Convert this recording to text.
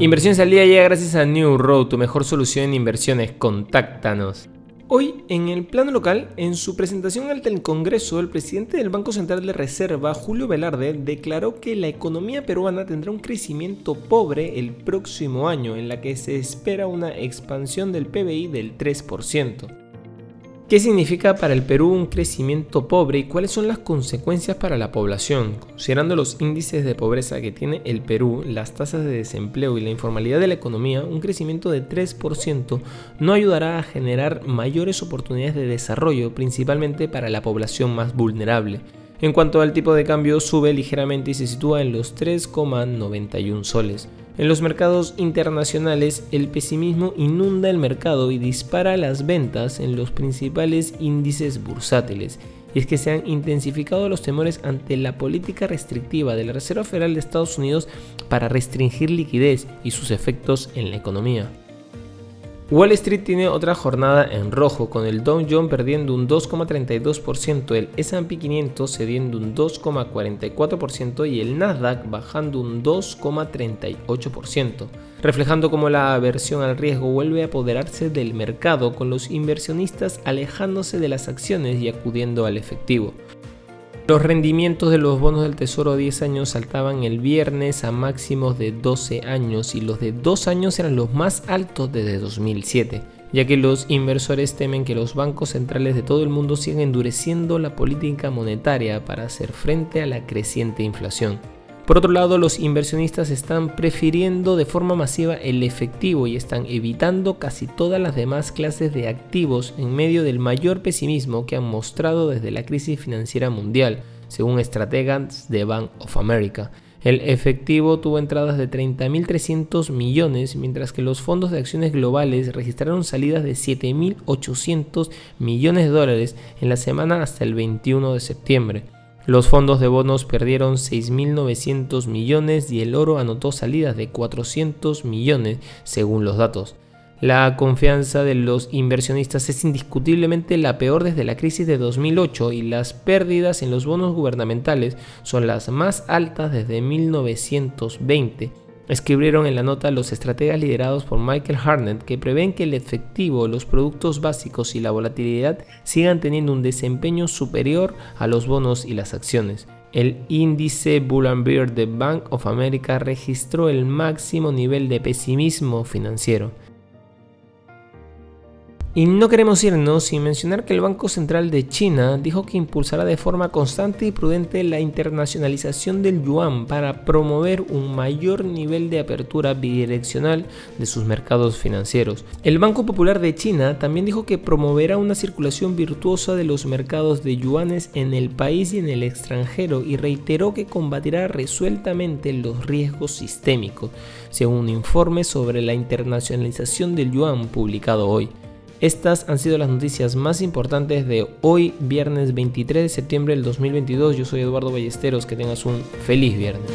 Inversiones al día llega gracias a New Road, tu mejor solución en inversiones. Contáctanos. Hoy, en el plano local, en su presentación ante el Congreso, el presidente del Banco Central de Reserva, Julio Velarde, declaró que la economía peruana tendrá un crecimiento pobre el próximo año, en la que se espera una expansión del PBI del 3%. ¿Qué significa para el Perú un crecimiento pobre y cuáles son las consecuencias para la población? Considerando los índices de pobreza que tiene el Perú, las tasas de desempleo y la informalidad de la economía, un crecimiento de 3% no ayudará a generar mayores oportunidades de desarrollo, principalmente para la población más vulnerable. En cuanto al tipo de cambio, sube ligeramente y se sitúa en los 3,91 soles. En los mercados internacionales, el pesimismo inunda el mercado y dispara las ventas en los principales índices bursátiles. Y es que se han intensificado los temores ante la política restrictiva de la Reserva Federal de Estados Unidos para restringir liquidez y sus efectos en la economía. Wall Street tiene otra jornada en rojo, con el Dow Jones perdiendo un 2,32%, el S&P 500 cediendo un 2,44% y el Nasdaq bajando un 2,38%, reflejando cómo la aversión al riesgo vuelve a apoderarse del mercado con los inversionistas alejándose de las acciones y acudiendo al efectivo. Los rendimientos de los bonos del Tesoro a 10 años saltaban el viernes a máximos de 12 años y los de 2 años eran los más altos desde 2007, ya que los inversores temen que los bancos centrales de todo el mundo sigan endureciendo la política monetaria para hacer frente a la creciente inflación. Por otro lado, los inversionistas están prefiriendo de forma masiva el efectivo y están evitando casi todas las demás clases de activos en medio del mayor pesimismo que han mostrado desde la crisis financiera mundial, según estrategas de Bank of America. El efectivo tuvo entradas de 30.300 millones, mientras que los fondos de acciones globales registraron salidas de 7.800 millones de dólares en la semana hasta el 21 de septiembre. Los fondos de bonos perdieron 6.900 millones y el oro anotó salidas de 400 millones según los datos. La confianza de los inversionistas es indiscutiblemente la peor desde la crisis de 2008 y las pérdidas en los bonos gubernamentales son las más altas desde 1920 Escribieron en la nota los estrategas liderados por Michael Harnett que prevén que el efectivo, los productos básicos y la volatilidad sigan teniendo un desempeño superior a los bonos y las acciones. El índice Bull Bear de Bank of America registró el máximo nivel de pesimismo financiero. Y no queremos irnos sin mencionar que el Banco Central de China dijo que impulsará de forma constante y prudente la internacionalización del yuan para promover un mayor nivel de apertura bidireccional de sus mercados financieros. El Banco Popular de China también dijo que promoverá una circulación virtuosa de los mercados de yuanes en el país y en el extranjero y reiteró que combatirá resueltamente los riesgos sistémicos, según un informe sobre la internacionalización del yuan publicado hoy. Estas han sido las noticias más importantes de hoy, viernes 23 de septiembre del 2022. Yo soy Eduardo Ballesteros, que tengas un feliz viernes.